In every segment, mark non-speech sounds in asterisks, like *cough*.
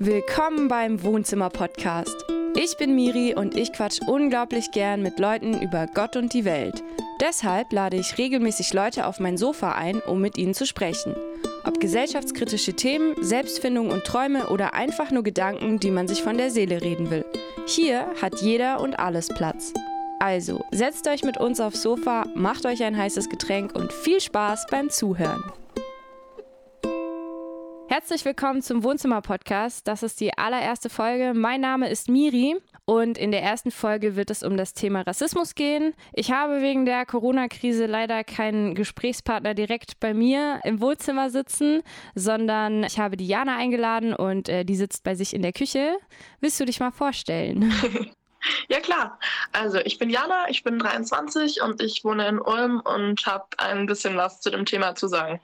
Willkommen beim Wohnzimmer-Podcast. Ich bin Miri und ich quatsch unglaublich gern mit Leuten über Gott und die Welt. Deshalb lade ich regelmäßig Leute auf mein Sofa ein, um mit ihnen zu sprechen. Ob gesellschaftskritische Themen, Selbstfindung und Träume oder einfach nur Gedanken, die man sich von der Seele reden will. Hier hat jeder und alles Platz. Also, setzt euch mit uns aufs Sofa, macht euch ein heißes Getränk und viel Spaß beim Zuhören. Herzlich willkommen zum Wohnzimmer-Podcast. Das ist die allererste Folge. Mein Name ist Miri und in der ersten Folge wird es um das Thema Rassismus gehen. Ich habe wegen der Corona-Krise leider keinen Gesprächspartner direkt bei mir im Wohnzimmer sitzen, sondern ich habe die Jana eingeladen und äh, die sitzt bei sich in der Küche. Willst du dich mal vorstellen? *laughs* *laughs* Ja klar. Also ich bin Jana, ich bin 23 und ich wohne in Ulm und habe ein bisschen was zu dem Thema zu sagen.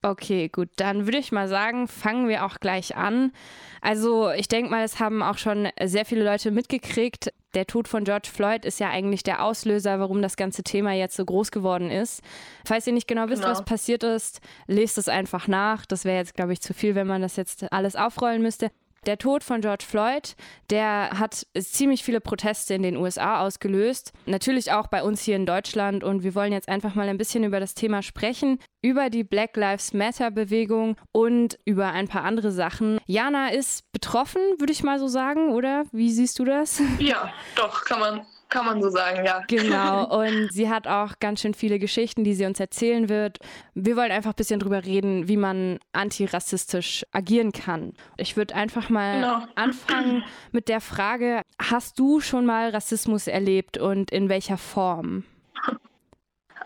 Okay, gut, dann würde ich mal sagen, fangen wir auch gleich an. Also ich denke mal, es haben auch schon sehr viele Leute mitgekriegt. Der Tod von George Floyd ist ja eigentlich der Auslöser, warum das ganze Thema jetzt so groß geworden ist. Falls ihr nicht genau wisst, genau. was passiert ist, lest es einfach nach. Das wäre jetzt, glaube ich, zu viel, wenn man das jetzt alles aufrollen müsste. Der Tod von George Floyd, der hat ziemlich viele Proteste in den USA ausgelöst. Natürlich auch bei uns hier in Deutschland. Und wir wollen jetzt einfach mal ein bisschen über das Thema sprechen, über die Black Lives Matter Bewegung und über ein paar andere Sachen. Jana ist betroffen, würde ich mal so sagen, oder? Wie siehst du das? Ja, doch, kann man kann man so sagen, ja. Genau. *laughs* Und sie hat auch ganz schön viele Geschichten, die sie uns erzählen wird. Wir wollen einfach ein bisschen drüber reden, wie man antirassistisch agieren kann. Ich würde einfach mal genau. *clears throat* anfangen mit der Frage: Hast du schon mal Rassismus erlebt und in welcher Form?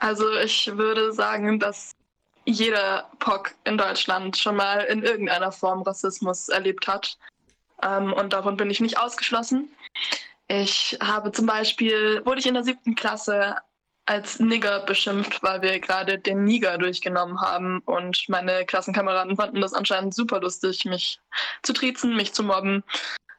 Also, ich würde sagen, dass jeder POC in Deutschland schon mal in irgendeiner Form Rassismus erlebt hat. Ähm, und davon bin ich nicht ausgeschlossen. Ich habe zum Beispiel, wurde ich in der siebten Klasse als Nigger beschimpft, weil wir gerade den Niger durchgenommen haben. Und meine Klassenkameraden fanden das anscheinend super lustig, mich zu triezen, mich zu mobben.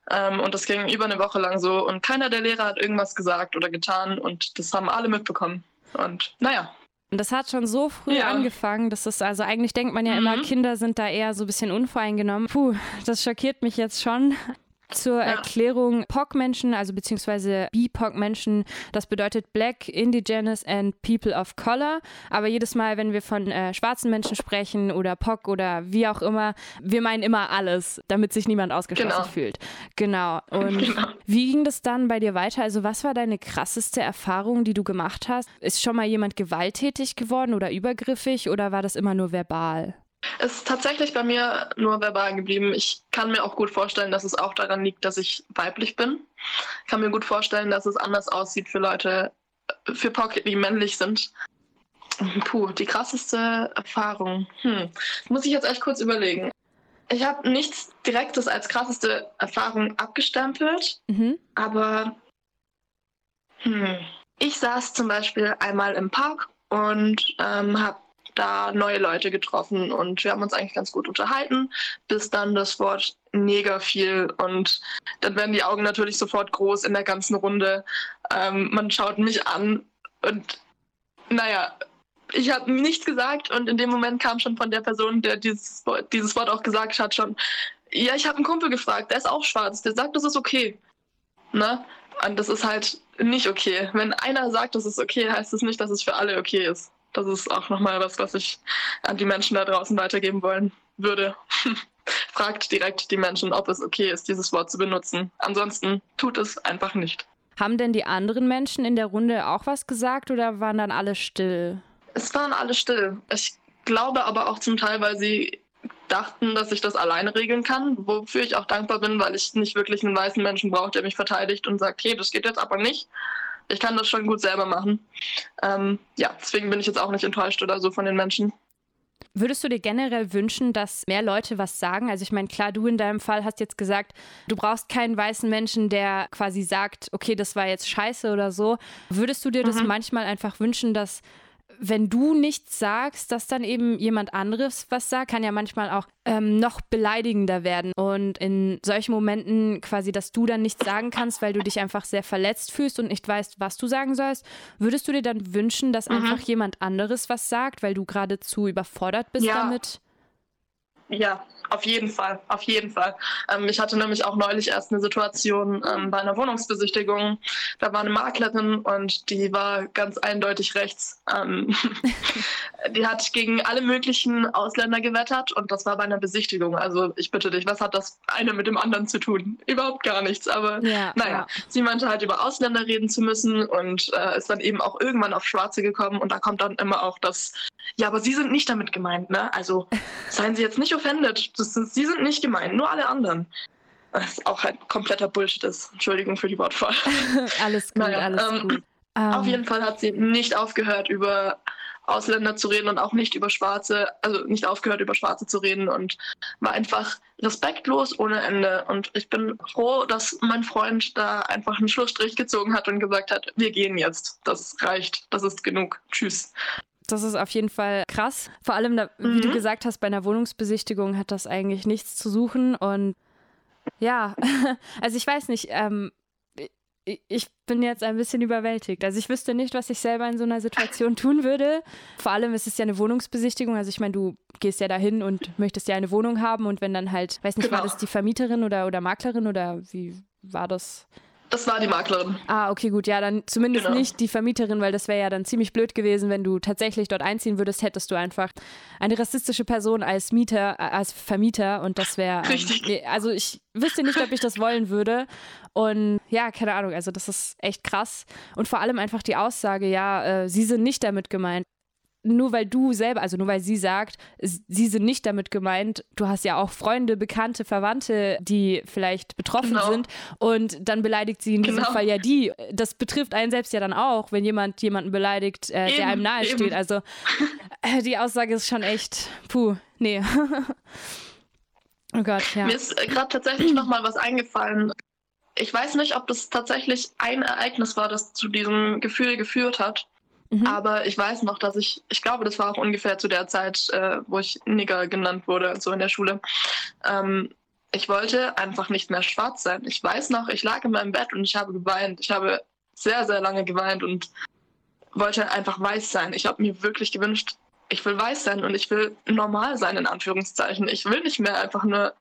Ähm, und das ging über eine Woche lang so. Und keiner der Lehrer hat irgendwas gesagt oder getan. Und das haben alle mitbekommen. Und naja. Und das hat schon so früh ja. angefangen, dass es, also eigentlich denkt man ja mhm. immer, Kinder sind da eher so ein bisschen unvoreingenommen. Puh, das schockiert mich jetzt schon. Zur ja. Erklärung, POC-Menschen, also beziehungsweise BIPOC-Menschen, das bedeutet Black, Indigenous and People of Color. Aber jedes Mal, wenn wir von äh, schwarzen Menschen sprechen oder POC oder wie auch immer, wir meinen immer alles, damit sich niemand ausgeschlossen genau. fühlt. Genau. *laughs* Und genau. wie ging das dann bei dir weiter? Also was war deine krasseste Erfahrung, die du gemacht hast? Ist schon mal jemand gewalttätig geworden oder übergriffig oder war das immer nur verbal? Es ist tatsächlich bei mir nur verbal geblieben. Ich kann mir auch gut vorstellen, dass es auch daran liegt, dass ich weiblich bin. Ich kann mir gut vorstellen, dass es anders aussieht für Leute, für Pocket, die männlich sind. Puh, die krasseste Erfahrung. Hm. Muss ich jetzt echt kurz überlegen. Ich habe nichts Direktes als krasseste Erfahrung abgestempelt, mhm. aber hm. ich saß zum Beispiel einmal im Park und ähm, habe da neue Leute getroffen und wir haben uns eigentlich ganz gut unterhalten, bis dann das Wort Neger fiel und dann werden die Augen natürlich sofort groß in der ganzen Runde. Ähm, man schaut mich an und naja, ich habe nichts gesagt und in dem Moment kam schon von der Person, der dieses, dieses Wort auch gesagt hat, schon, ja, ich habe einen Kumpel gefragt, der ist auch schwarz, der sagt, das ist okay. Ne? Und das ist halt nicht okay. Wenn einer sagt, das ist okay, heißt das nicht, dass es für alle okay ist das ist auch nochmal was, was ich an die Menschen da draußen weitergeben wollen würde. *laughs* Fragt direkt die Menschen, ob es okay ist, dieses Wort zu benutzen. Ansonsten tut es einfach nicht. Haben denn die anderen Menschen in der Runde auch was gesagt oder waren dann alle still? Es waren alle still. Ich glaube aber auch zum Teil, weil sie dachten, dass ich das alleine regeln kann, wofür ich auch dankbar bin, weil ich nicht wirklich einen weißen Menschen brauche, der mich verteidigt und sagt, hey, das geht jetzt aber nicht, ich kann das schon gut selber machen. Ähm, ja, deswegen bin ich jetzt auch nicht enttäuscht oder so von den Menschen. Würdest du dir generell wünschen, dass mehr Leute was sagen? Also ich meine, klar, du in deinem Fall hast jetzt gesagt, du brauchst keinen weißen Menschen, der quasi sagt, okay, das war jetzt scheiße oder so. Würdest du dir mhm. das manchmal einfach wünschen, dass wenn du nichts sagst, dass dann eben jemand anderes was sagt, kann ja manchmal auch ähm, noch beleidigender werden. Und in solchen Momenten quasi, dass du dann nichts sagen kannst, weil du dich einfach sehr verletzt fühlst und nicht weißt, was du sagen sollst, würdest du dir dann wünschen, dass mhm. einfach jemand anderes was sagt, weil du geradezu überfordert bist ja. damit? Ja, auf jeden Fall, auf jeden Fall. Ähm, ich hatte nämlich auch neulich erst eine Situation ähm, bei einer Wohnungsbesichtigung. Da war eine Maklerin und die war ganz eindeutig rechts. Ähm, *laughs* die hat gegen alle möglichen Ausländer gewettert und das war bei einer Besichtigung. Also ich bitte dich, was hat das eine mit dem anderen zu tun? Überhaupt gar nichts. Aber ja, naja, ja. sie meinte halt über Ausländer reden zu müssen und äh, ist dann eben auch irgendwann auf Schwarze gekommen und da kommt dann immer auch das, ja, aber sie sind nicht damit gemeint, ne? Also seien Sie jetzt nicht offended das sind, sie sind nicht gemeint, nur alle anderen. Was auch halt kompletter Bullshit ist. Entschuldigung für die Wortwahl. *laughs* alles gut, naja, alles ähm, gut. Auf jeden Fall hat sie nicht aufgehört, über Ausländer zu reden und auch nicht über Schwarze, also nicht aufgehört, über Schwarze zu reden und war einfach respektlos ohne Ende. Und ich bin froh, dass mein Freund da einfach einen Schlussstrich gezogen hat und gesagt hat, wir gehen jetzt. Das reicht, das ist genug. Tschüss. Das ist auf jeden Fall krass. Vor allem, da, mhm. wie du mhm. gesagt hast, bei einer Wohnungsbesichtigung hat das eigentlich nichts zu suchen. Und ja, *laughs* also ich weiß nicht, ähm, ich bin jetzt ein bisschen überwältigt. Also ich wüsste nicht, was ich selber in so einer Situation *laughs* tun würde. Vor allem ist es ja eine Wohnungsbesichtigung. Also ich meine, du gehst ja dahin und möchtest ja eine Wohnung haben und wenn dann halt, weiß nicht, genau. war das die Vermieterin oder, oder Maklerin oder wie war das? Das war die Maklerin. Ah, okay, gut. Ja, dann zumindest genau. nicht die Vermieterin, weil das wäre ja dann ziemlich blöd gewesen, wenn du tatsächlich dort einziehen würdest, hättest du einfach eine rassistische Person als Mieter, äh, als Vermieter und das wäre. Richtig. Ähm, also ich wüsste nicht, ob ich das wollen würde. Und ja, keine Ahnung, also das ist echt krass. Und vor allem einfach die Aussage, ja, äh, sie sind nicht damit gemeint nur weil du selber, also nur weil sie sagt, sie sind nicht damit gemeint, du hast ja auch Freunde, Bekannte, Verwandte, die vielleicht betroffen genau. sind und dann beleidigt sie in diesem genau. Fall ja die. Das betrifft einen selbst ja dann auch, wenn jemand jemanden beleidigt, äh, eben, der einem nahe eben. steht. Also äh, die Aussage ist schon echt, puh, nee. *laughs* oh Gott, ja. Mir ist äh, gerade tatsächlich noch mal was eingefallen. Ich weiß nicht, ob das tatsächlich ein Ereignis war, das zu diesem Gefühl geführt hat. Mhm. Aber ich weiß noch, dass ich, ich glaube, das war auch ungefähr zu der Zeit, äh, wo ich Nigger genannt wurde, so in der Schule. Ähm, ich wollte einfach nicht mehr schwarz sein. Ich weiß noch, ich lag in meinem Bett und ich habe geweint. Ich habe sehr, sehr lange geweint und wollte einfach weiß sein. Ich habe mir wirklich gewünscht, ich will weiß sein und ich will normal sein, in Anführungszeichen. Ich will nicht mehr einfach nur,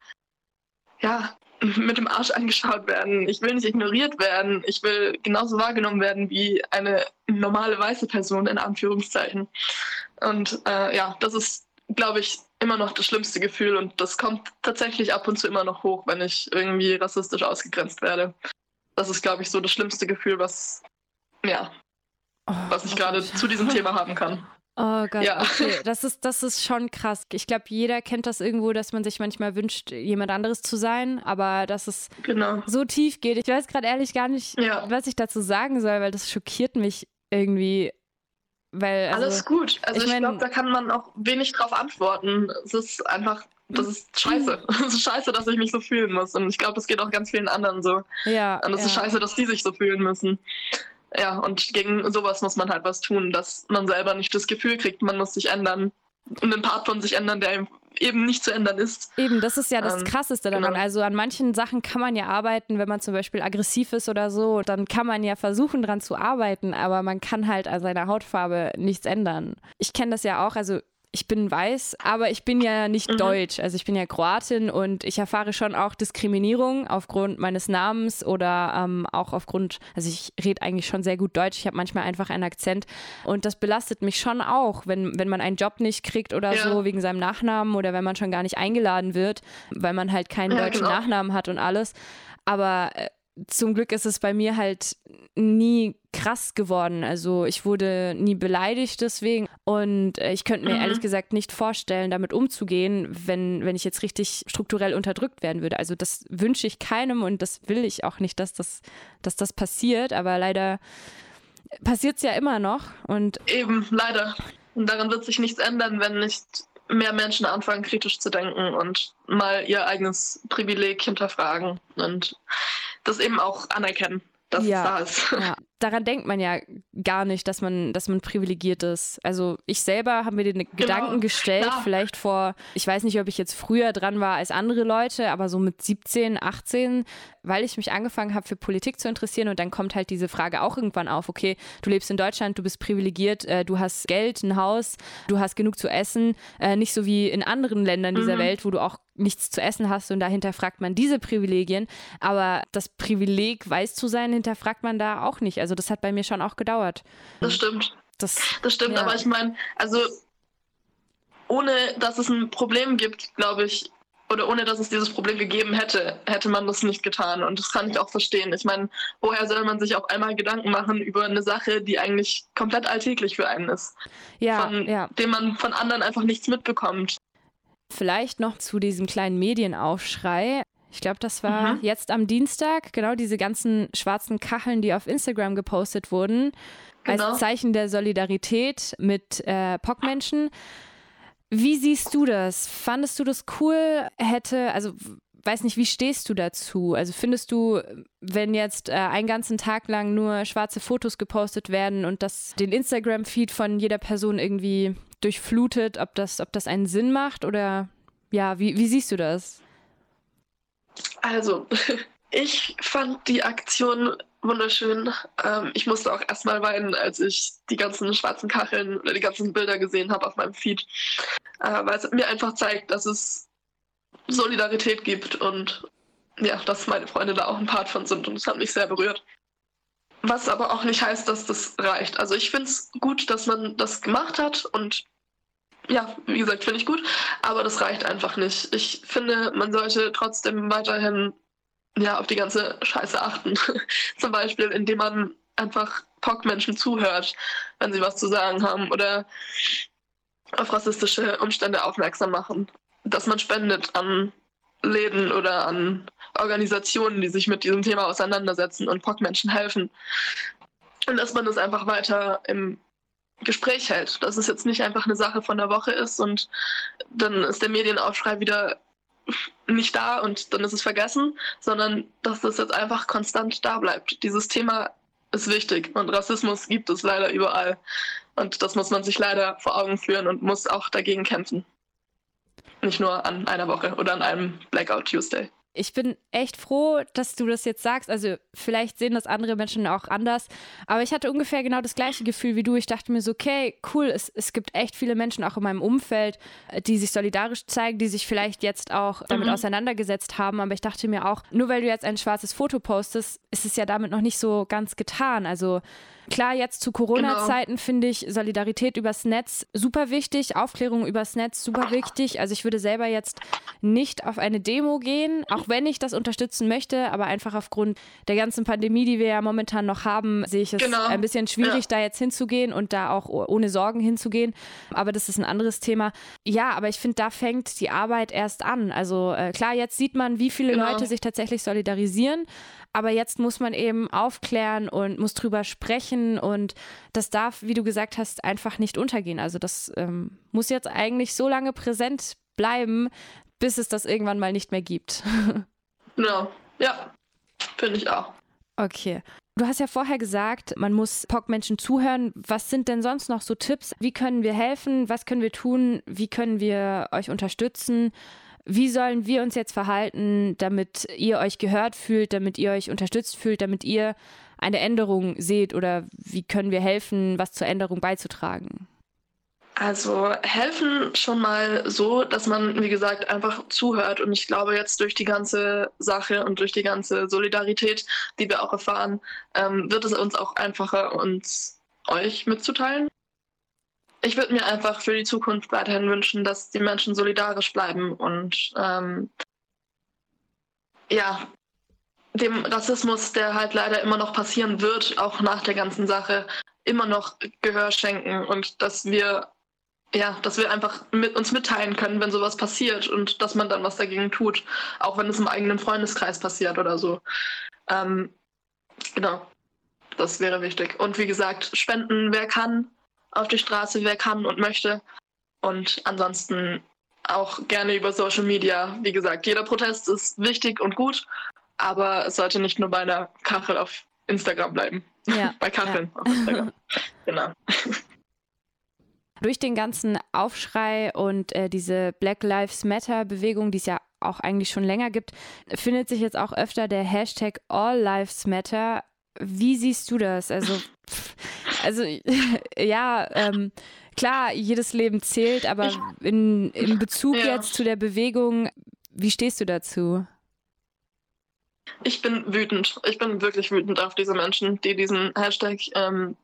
ja, *laughs* mit dem Arsch angeschaut werden. Ich will nicht ignoriert werden. Ich will genauso wahrgenommen werden wie eine normale weiße Person in Anführungszeichen. Und äh, ja, das ist, glaube ich, immer noch das schlimmste Gefühl und das kommt tatsächlich ab und zu immer noch hoch, wenn ich irgendwie rassistisch ausgegrenzt werde. Das ist, glaube ich, so das schlimmste Gefühl, was ja, oh, was ich gerade zu diesem *laughs* Thema haben kann. Oh Gott, ja. okay. *laughs* Das ist, das ist schon krass. Ich glaube, jeder kennt das irgendwo, dass man sich manchmal wünscht, jemand anderes zu sein, aber dass es genau. so tief geht. Ich weiß gerade ehrlich gar nicht, ja. was ich dazu sagen soll, weil das schockiert mich irgendwie. Weil, also, Alles gut. Also ich, ich glaube, da kann man auch wenig drauf antworten. Es ist einfach, das ist scheiße. *laughs* Es ist scheiße, dass ich mich so fühlen muss. Und ich glaube, es geht auch ganz vielen anderen so. Ja. Und es ja. ist scheiße, dass die sich so fühlen müssen. Ja, und gegen sowas muss man halt was tun, dass man selber nicht das Gefühl kriegt, man muss sich ändern. Und einen Part von sich ändern, der eben nicht zu ändern ist. Eben, das ist ja das ähm, Krasseste daran. Genau. Also an manchen Sachen kann man ja arbeiten, wenn man zum Beispiel aggressiv ist oder so, dann kann man ja versuchen, dran zu arbeiten, aber man kann halt an seiner Hautfarbe nichts ändern. Ich kenne das ja auch, also ich bin weiß, aber ich bin ja nicht mhm. deutsch. Also ich bin ja Kroatin und ich erfahre schon auch Diskriminierung aufgrund meines Namens oder ähm, auch aufgrund, also ich rede eigentlich schon sehr gut Deutsch. Ich habe manchmal einfach einen Akzent und das belastet mich schon auch, wenn, wenn man einen Job nicht kriegt oder ja. so wegen seinem Nachnamen oder wenn man schon gar nicht eingeladen wird, weil man halt keinen ja, deutschen genau. Nachnamen hat und alles. Aber äh, zum Glück ist es bei mir halt nie krass geworden. Also ich wurde nie beleidigt deswegen. Und äh, ich könnte mir mhm. ehrlich gesagt nicht vorstellen, damit umzugehen, wenn, wenn ich jetzt richtig strukturell unterdrückt werden würde. Also das wünsche ich keinem und das will ich auch nicht, dass das, dass das passiert. Aber leider passiert es ja immer noch. Und Eben, leider. Und daran wird sich nichts ändern, wenn nicht mehr Menschen anfangen, kritisch zu denken und mal ihr eigenes Privileg hinterfragen und das eben auch anerkennen, dass ja, es da ist. Ja. *laughs* daran denkt man ja gar nicht, dass man, dass man privilegiert ist. Also ich selber habe mir den genau, Gedanken gestellt, klar. vielleicht vor, ich weiß nicht, ob ich jetzt früher dran war als andere Leute, aber so mit 17, 18, weil ich mich angefangen habe, für Politik zu interessieren und dann kommt halt diese Frage auch irgendwann auf, okay, du lebst in Deutschland, du bist privilegiert, äh, du hast Geld, ein Haus, du hast genug zu essen, äh, nicht so wie in anderen Ländern dieser mhm. Welt, wo du auch nichts zu essen hast und da hinterfragt man diese Privilegien. Aber das Privileg, weiß zu sein, hinterfragt man da auch nicht. Also das hat bei mir schon auch gedauert. Das stimmt. Das, das stimmt, ja. aber ich meine, also ohne dass es ein Problem gibt, glaube ich, oder ohne dass es dieses Problem gegeben hätte, hätte man das nicht getan. Und das kann ich auch verstehen. Ich meine, woher soll man sich auf einmal Gedanken machen über eine Sache, die eigentlich komplett alltäglich für einen ist? Ja, von ja. dem man von anderen einfach nichts mitbekommt. Vielleicht noch zu diesem kleinen Medienaufschrei. Ich glaube, das war mhm. jetzt am Dienstag, genau diese ganzen schwarzen Kacheln, die auf Instagram gepostet wurden, genau. als Zeichen der Solidarität mit äh, POC-Menschen. Wie siehst du das? Fandest du das cool? Hätte, also weiß nicht, wie stehst du dazu? Also findest du, wenn jetzt äh, einen ganzen Tag lang nur schwarze Fotos gepostet werden und das den Instagram-Feed von jeder Person irgendwie durchflutet, ob das, ob das einen Sinn macht oder ja, wie, wie siehst du das? Also, *laughs* ich fand die Aktion wunderschön. Ähm, ich musste auch erstmal weinen, als ich die ganzen schwarzen Kacheln oder die ganzen Bilder gesehen habe auf meinem Feed, äh, weil es mir einfach zeigt, dass es Solidarität gibt und ja, dass meine Freunde da auch ein Part von sind und es hat mich sehr berührt. Was aber auch nicht heißt, dass das reicht. Also ich finde es gut, dass man das gemacht hat und ja, wie gesagt, finde ich gut, aber das reicht einfach nicht. Ich finde, man sollte trotzdem weiterhin ja, auf die ganze Scheiße achten. *laughs* Zum Beispiel, indem man einfach POC-Menschen zuhört, wenn sie was zu sagen haben oder auf rassistische Umstände aufmerksam machen. Dass man spendet an Läden oder an Organisationen, die sich mit diesem Thema auseinandersetzen und POC-Menschen helfen. Und dass man das einfach weiter im Gespräch hält. Dass es jetzt nicht einfach eine Sache von der Woche ist und dann ist der Medienaufschrei wieder nicht da und dann ist es vergessen, sondern dass das jetzt einfach konstant da bleibt. Dieses Thema ist wichtig und Rassismus gibt es leider überall. Und das muss man sich leider vor Augen führen und muss auch dagegen kämpfen. Nicht nur an einer Woche oder an einem Blackout Tuesday. Ich bin echt froh, dass du das jetzt sagst. Also vielleicht sehen das andere Menschen auch anders. Aber ich hatte ungefähr genau das gleiche Gefühl wie du. Ich dachte mir so, okay, cool, es, es gibt echt viele Menschen auch in meinem Umfeld, äh, die sich solidarisch zeigen, die sich vielleicht jetzt auch damit mhm. auseinandergesetzt haben. Aber ich dachte mir auch, nur weil du jetzt ein schwarzes Foto postest, ist es ja damit noch nicht so ganz getan. Also Klar, jetzt zu Corona-Zeiten genau. finde ich Solidarität übers Netz super wichtig, Aufklärung übers Netz super wichtig. Also ich würde selber jetzt nicht auf eine Demo gehen, auch wenn ich das unterstützen möchte, aber einfach aufgrund der ganzen Pandemie, die wir ja momentan noch haben, sehe ich es genau. ein bisschen schwierig, ja. da jetzt hinzugehen und da auch ohne Sorgen hinzugehen. Aber das ist ein anderes Thema. Ja, aber ich finde, da fängt die Arbeit erst an. Also äh, klar, jetzt sieht man, wie viele genau. Leute sich tatsächlich solidarisieren. Aber jetzt muss man eben aufklären und muss drüber sprechen und das darf, wie du gesagt hast, einfach nicht untergehen. Also das ähm, muss jetzt eigentlich so lange präsent bleiben, bis es das irgendwann mal nicht mehr gibt. *laughs* Genau, ja, finde ich auch. Okay. Du hast ja vorher gesagt, man muss POC-Menschen zuhören. Was sind denn sonst noch so Tipps? Wie können wir helfen? Was können wir tun? Wie können wir euch unterstützen? Wie sollen wir uns jetzt verhalten, damit ihr euch gehört fühlt, damit ihr euch unterstützt fühlt, damit ihr eine Änderung seht oder wie können wir helfen, was zur Änderung beizutragen? Also helfen schon mal so, dass man, wie gesagt, einfach zuhört. Und ich glaube, jetzt durch die ganze Sache und durch die ganze Solidarität, die wir auch erfahren, ähm, wird es uns auch einfacher, uns euch mitzuteilen ich würde mir einfach für die Zukunft weiterhin wünschen, dass die Menschen solidarisch bleiben und ähm, ja, dem Rassismus, der halt leider immer noch passieren wird, auch nach der ganzen Sache, immer noch Gehör schenken und dass wir ja, dass wir einfach mit uns mitteilen können, wenn sowas passiert und dass man dann was dagegen tut, auch wenn es im eigenen Freundeskreis passiert oder so. Ähm, genau, das wäre wichtig. Und wie gesagt, spenden, wer kann, auf die Straße, wer kann und möchte. Und ansonsten auch gerne über Social Media. Wie gesagt, jeder Protest ist wichtig und gut, aber es sollte nicht nur bei einer Kachel auf Instagram bleiben. Ja. *laughs* Bei Katrin ja. auf Instagram. *laughs* genau. Durch den ganzen Aufschrei und äh, diese Black Lives Matter-Bewegung, die es ja auch eigentlich schon länger gibt, findet sich jetzt auch öfter der Hashtag All Lives Matter. Wie siehst du das? Also, also *laughs* ja, ähm, klar, jedes Leben zählt, aber in, in Bezug ja. jetzt zu der Bewegung, wie stehst du dazu? Ich bin wütend. Ich bin wirklich wütend auf diese Menschen, die diesen Hashtag ähm,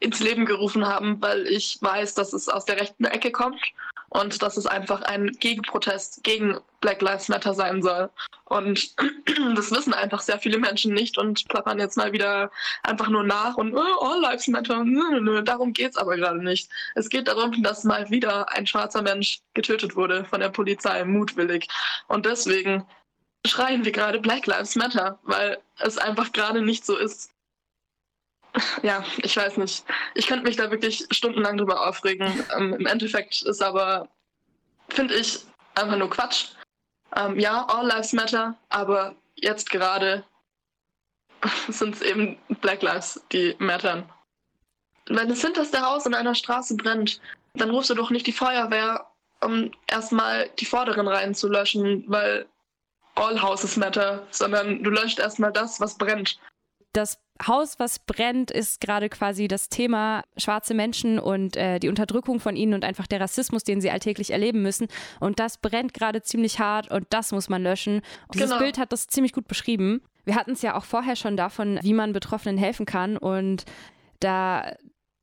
ins Leben gerufen haben, weil ich weiß, dass es aus der rechten Ecke kommt und dass es einfach ein Gegenprotest gegen Black Lives Matter sein soll. Und *clears throat* das wissen einfach sehr viele Menschen nicht und plappern jetzt mal wieder einfach nur nach und oh, All Lives Matter. Nö, nö, darum geht es aber gerade nicht. Es geht darum, dass mal wieder ein schwarzer Mensch getötet wurde von der Polizei, mutwillig. Und deswegen schreien wir gerade Black Lives Matter, weil es einfach gerade nicht so ist. Ja, ich weiß nicht. Ich könnte mich da wirklich stundenlang drüber aufregen. Ähm, Im Endeffekt ist aber, finde ich, einfach nur Quatsch. Ähm, ja, All Lives Matter, aber jetzt gerade *laughs* sind es eben Black Lives, die mattern. Wenn das hinterste Haus in einer Straße brennt, dann rufst du doch nicht die Feuerwehr, um erstmal die vorderen Reihen zu löschen, weil all houses matter, sondern du löscht erstmal das, was brennt. Das Haus, was brennt, ist gerade quasi das Thema schwarze Menschen und äh, die Unterdrückung von ihnen und einfach der Rassismus, den sie alltäglich erleben müssen. Und das brennt gerade ziemlich hart und das muss man löschen. Und dieses genau. Bild hat das ziemlich gut beschrieben. Wir hatten es ja auch vorher schon davon, wie man Betroffenen helfen kann. Und da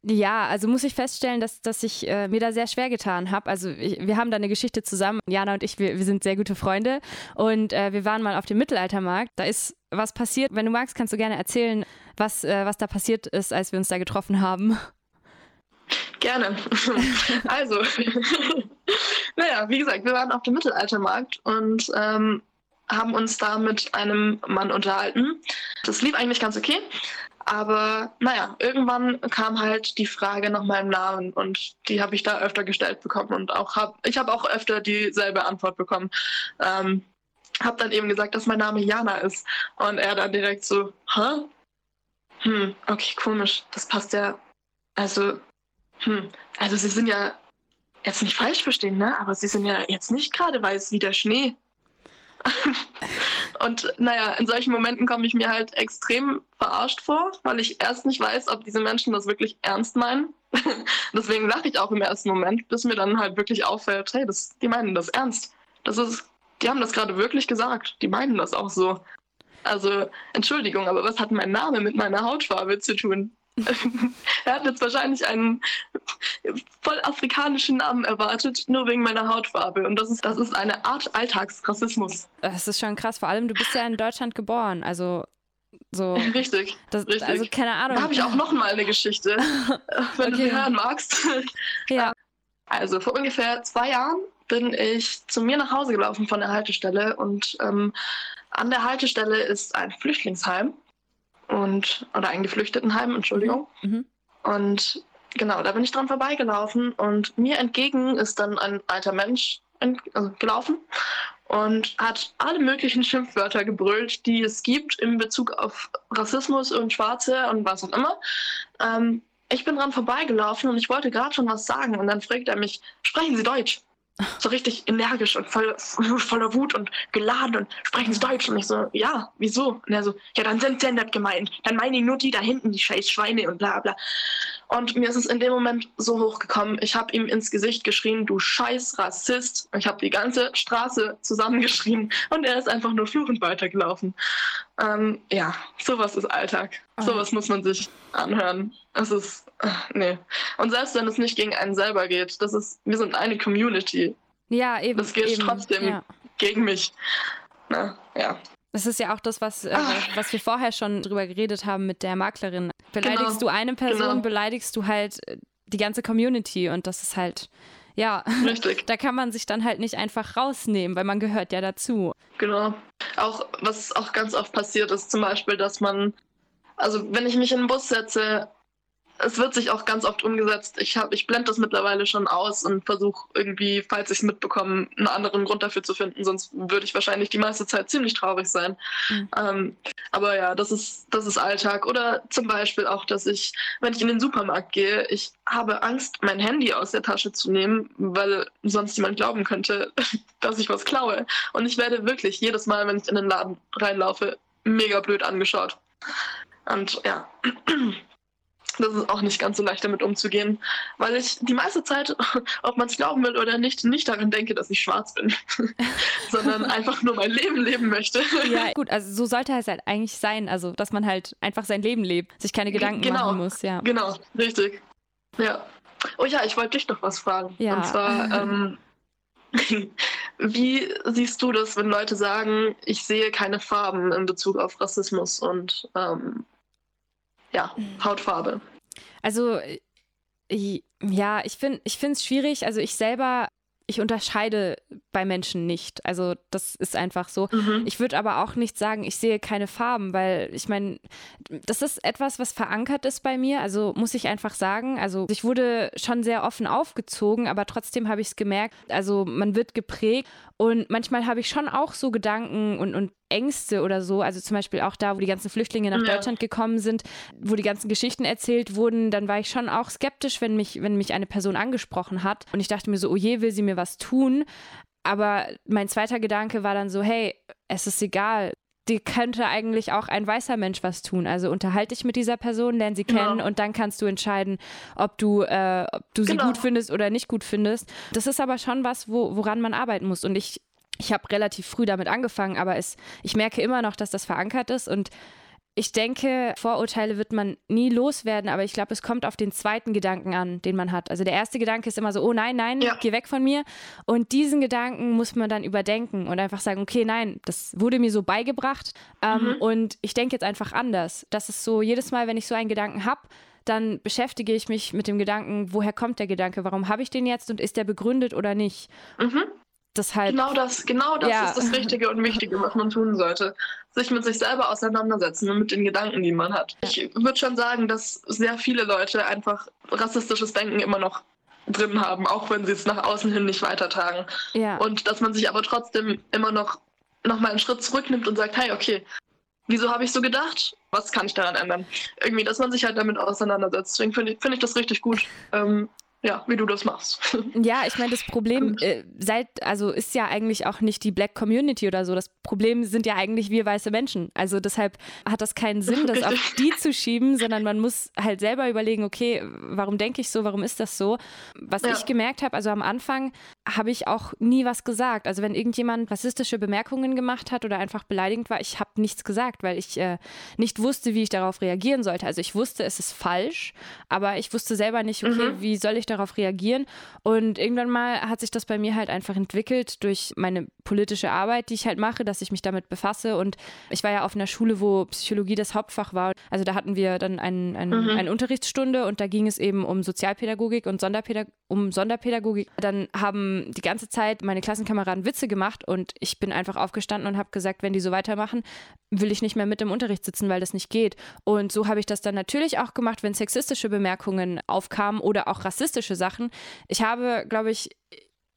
ja, also muss ich feststellen, dass, dass ich äh, mir da sehr schwer getan habe. Also ich, wir haben da eine Geschichte zusammen. Jana und ich, wir, wir sind sehr gute Freunde und äh, wir waren mal auf dem Mittelaltermarkt. Da ist was passiert. Wenn du magst, kannst du gerne erzählen, was, äh, was da passiert ist, als wir uns da getroffen haben. Gerne. *laughs* also, *laughs* naja, wie gesagt, wir waren auf dem Mittelaltermarkt und ähm, haben uns da mit einem Mann unterhalten. Das lief eigentlich ganz okay. Aber naja, irgendwann kam halt die Frage nach meinem Namen und die habe ich da öfter gestellt bekommen und auch hab, ich habe auch öfter dieselbe Antwort bekommen. Ähm, habe dann eben gesagt, dass mein Name Jana ist und er dann direkt so, hä? Hm, okay, komisch, das passt ja. Also, hm, also Sie sind ja jetzt nicht falsch verstehen, ne? Aber Sie sind ja jetzt nicht gerade weiß wie der Schnee. *laughs* Und naja, in solchen Momenten komme ich mir halt extrem verarscht vor, weil ich erst nicht weiß, ob diese Menschen das wirklich ernst meinen. *laughs* Deswegen lache ich auch im ersten Moment, bis mir dann halt wirklich auffällt, hey, das, die meinen das ernst. Das ist, die haben das gerade wirklich gesagt. Die meinen das auch so. Also, Entschuldigung, aber was hat mein Name mit meiner Hautfarbe zu tun? *laughs* er hat jetzt wahrscheinlich einen voll afrikanischen Namen erwartet, nur wegen meiner Hautfarbe. Und das ist, das ist eine Art Alltagsrassismus. Das ist schon krass. Vor allem, du bist ja in Deutschland geboren. Also so. *laughs* Richtig. Das, richtig. Also keine Ahnung. Da habe ich auch noch mal eine Geschichte, *laughs* wenn okay. du hören magst. ja. Also vor ungefähr zwei Jahren bin ich zu mir nach Hause gelaufen von der Haltestelle und ähm, an der Haltestelle ist ein Flüchtlingsheim und oder ein Geflüchtetenheim, Entschuldigung. Mhm. mhm. Und genau, da bin ich dran vorbeigelaufen und mir entgegen ist dann ein alter Mensch also gelaufen und hat alle möglichen *laughs* Schimpfwörter gebrüllt, die es gibt in Bezug auf Rassismus und Schwarze und was auch immer. Ähm, ich bin dran vorbeigelaufen und ich wollte gerade schon was sagen und dann fragt er mich, sprechen Sie Deutsch? So richtig energisch und voll, voller Wut und geladen und sprechen sie Deutsch. Und ich so, ja, wieso? Und er so, ja, dann sind sie nicht gemeint. Dann meine ich nur die da hinten, die scheiß Schweine und bla bla. Und mir ist es in dem Moment so hochgekommen. Ich habe ihm ins Gesicht geschrien, du scheiß Rassist. Ich habe die ganze Straße zusammengeschrien und er ist einfach nur fluchend weitergelaufen. Ähm, ja, sowas ist Alltag. Sowas muss man sich anhören. Es ist, nee. Und selbst wenn es nicht gegen einen selber geht, das ist, wir sind eine Community. Ja, eben. Das geht eben, trotzdem ja. gegen mich. Na, ja. Das ist ja auch das, was, äh, was wir vorher schon drüber geredet haben mit der Maklerin. Beleidigst genau. du eine Person, genau. beleidigst du halt äh, die ganze Community und das ist halt, ja, Richtig. *laughs* da kann man sich dann halt nicht einfach rausnehmen, weil man gehört ja dazu. Genau. Auch, was auch ganz oft passiert ist, zum Beispiel, dass man, also wenn ich mich in den Bus setze, es wird sich auch ganz oft umgesetzt. Ich, ich blende das mittlerweile schon aus und versuche irgendwie, falls ich es mitbekomme, einen anderen Grund dafür zu finden. Sonst würde ich wahrscheinlich die meiste Zeit ziemlich traurig sein. Mhm. Ähm, aber ja, das ist, das ist Alltag. Oder zum Beispiel auch, dass ich, wenn ich in den Supermarkt gehe, ich habe Angst, mein Handy aus der Tasche zu nehmen, weil sonst jemand glauben könnte, *laughs* dass ich was klaue. Und ich werde wirklich jedes Mal, wenn ich in den Laden reinlaufe, mega blöd angeschaut. Und ja, *clears throat* das ist auch nicht ganz so leicht damit umzugehen, weil ich die meiste Zeit, *laughs* ob man es glauben will oder nicht, nicht daran denke, dass ich schwarz bin, *laughs* sondern *laughs* einfach nur mein Leben leben möchte. Ja, gut, also so sollte es halt eigentlich sein, also dass man halt einfach sein Leben lebt, sich keine Gedanken genau, machen muss, ja. Genau, richtig. Ja. Oh ja, ich wollte dich noch was fragen. Ja. Und zwar, ähm, wie siehst du das, wenn Leute sagen, ich sehe keine Farben in Bezug auf Rassismus und ähm, ja, Hautfarbe. Also ja, ich finde ich es schwierig. Also ich selber ich unterscheide bei Menschen nicht. Also das ist einfach so. Mhm. Ich würde aber auch nicht sagen, ich sehe keine Farben, weil ich meine, das ist etwas, was verankert ist bei mir. Also muss ich einfach sagen. Also ich wurde schon sehr offen aufgezogen, aber trotzdem habe ich es gemerkt. Also man wird geprägt und manchmal habe ich schon auch so Gedanken und, und Ängste oder so, also zum Beispiel auch da, wo die ganzen Flüchtlinge nach ja. Deutschland gekommen sind, wo die ganzen Geschichten erzählt wurden, dann war ich schon auch skeptisch, wenn mich, wenn mich eine Person angesprochen hat. Und ich dachte mir so, oh je, will sie mir was tun? Aber mein zweiter Gedanke war dann so, hey, es ist egal. Die könnte eigentlich auch ein weißer Mensch was tun. Also unterhalte dich mit dieser Person, lerne sie kennen genau. und dann kannst du entscheiden, ob du, äh, ob du genau. sie gut findest oder nicht gut findest. Das ist aber schon was, wo, woran man arbeiten muss. Und ich ich habe relativ früh damit angefangen, aber es, ich merke immer noch, dass das verankert ist und ich denke, Vorurteile wird man nie loswerden, aber ich glaube, es kommt auf den zweiten Gedanken an, den man hat. Also der erste Gedanke ist immer so, oh nein, nein, ja. geh weg von mir. Und diesen Gedanken muss man dann überdenken und einfach sagen, okay, nein, das wurde mir so beigebracht ähm, mhm. und ich denke jetzt einfach anders. Das ist so, jedes Mal, wenn ich so einen Gedanken habe, dann beschäftige ich mich mit dem Gedanken, woher kommt der Gedanke, warum habe ich den jetzt und ist der begründet oder nicht. Mhm deshalb. Genau das, genau das ja. ist das Richtige und Wichtige, was man tun sollte. Sich mit sich selber auseinandersetzen und mit den Gedanken, die man hat. Ich würde schon sagen, dass sehr viele Leute einfach rassistisches Denken immer noch drin haben, auch wenn sie es nach außen hin nicht weitertragen. Ja. Und dass man sich aber trotzdem immer noch, noch mal einen Schritt zurücknimmt und sagt, hey, okay, wieso habe ich so gedacht? Was kann ich daran ändern? Irgendwie, dass man sich halt damit auseinandersetzt. Deswegen finde ich, find ich das richtig gut. Ähm, ja, wie du das machst. *laughs* Ja, ich meine, das Problem äh, seit, also ist ja eigentlich auch nicht die Black Community oder so. Das Problem sind ja eigentlich wir weiße Menschen. Also deshalb hat das keinen Sinn, das auf die zu schieben, sondern man muss halt selber überlegen, okay, warum denke ich so, warum ist das so? Was ja. ich gemerkt habe, also am Anfang habe ich auch nie was gesagt. Also wenn irgendjemand rassistische Bemerkungen gemacht hat oder einfach beleidigend war, ich habe nichts gesagt, weil ich äh, nicht wusste, wie ich darauf reagieren sollte. Also ich wusste, es ist falsch, aber ich wusste selber nicht, okay, mhm. wie soll ich darauf reagieren. Und irgendwann mal hat sich das bei mir halt einfach entwickelt durch meine politische Arbeit, die ich halt mache, dass ich mich damit befasse. Und ich war ja auf einer Schule, wo Psychologie das Hauptfach war. Also da hatten wir dann ein, ein, mhm. eine Unterrichtsstunde und da ging es eben um Sozialpädagogik und Sonderpädag um Sonderpädagogik. Dann haben die ganze Zeit meine Klassenkameraden Witze gemacht und ich bin einfach aufgestanden und habe gesagt, wenn die so weitermachen, will ich nicht mehr mit im Unterricht sitzen, weil das nicht geht. Und so habe ich das dann natürlich auch gemacht, wenn sexistische Bemerkungen aufkamen oder auch rassistische Sachen. Ich habe, glaube ich,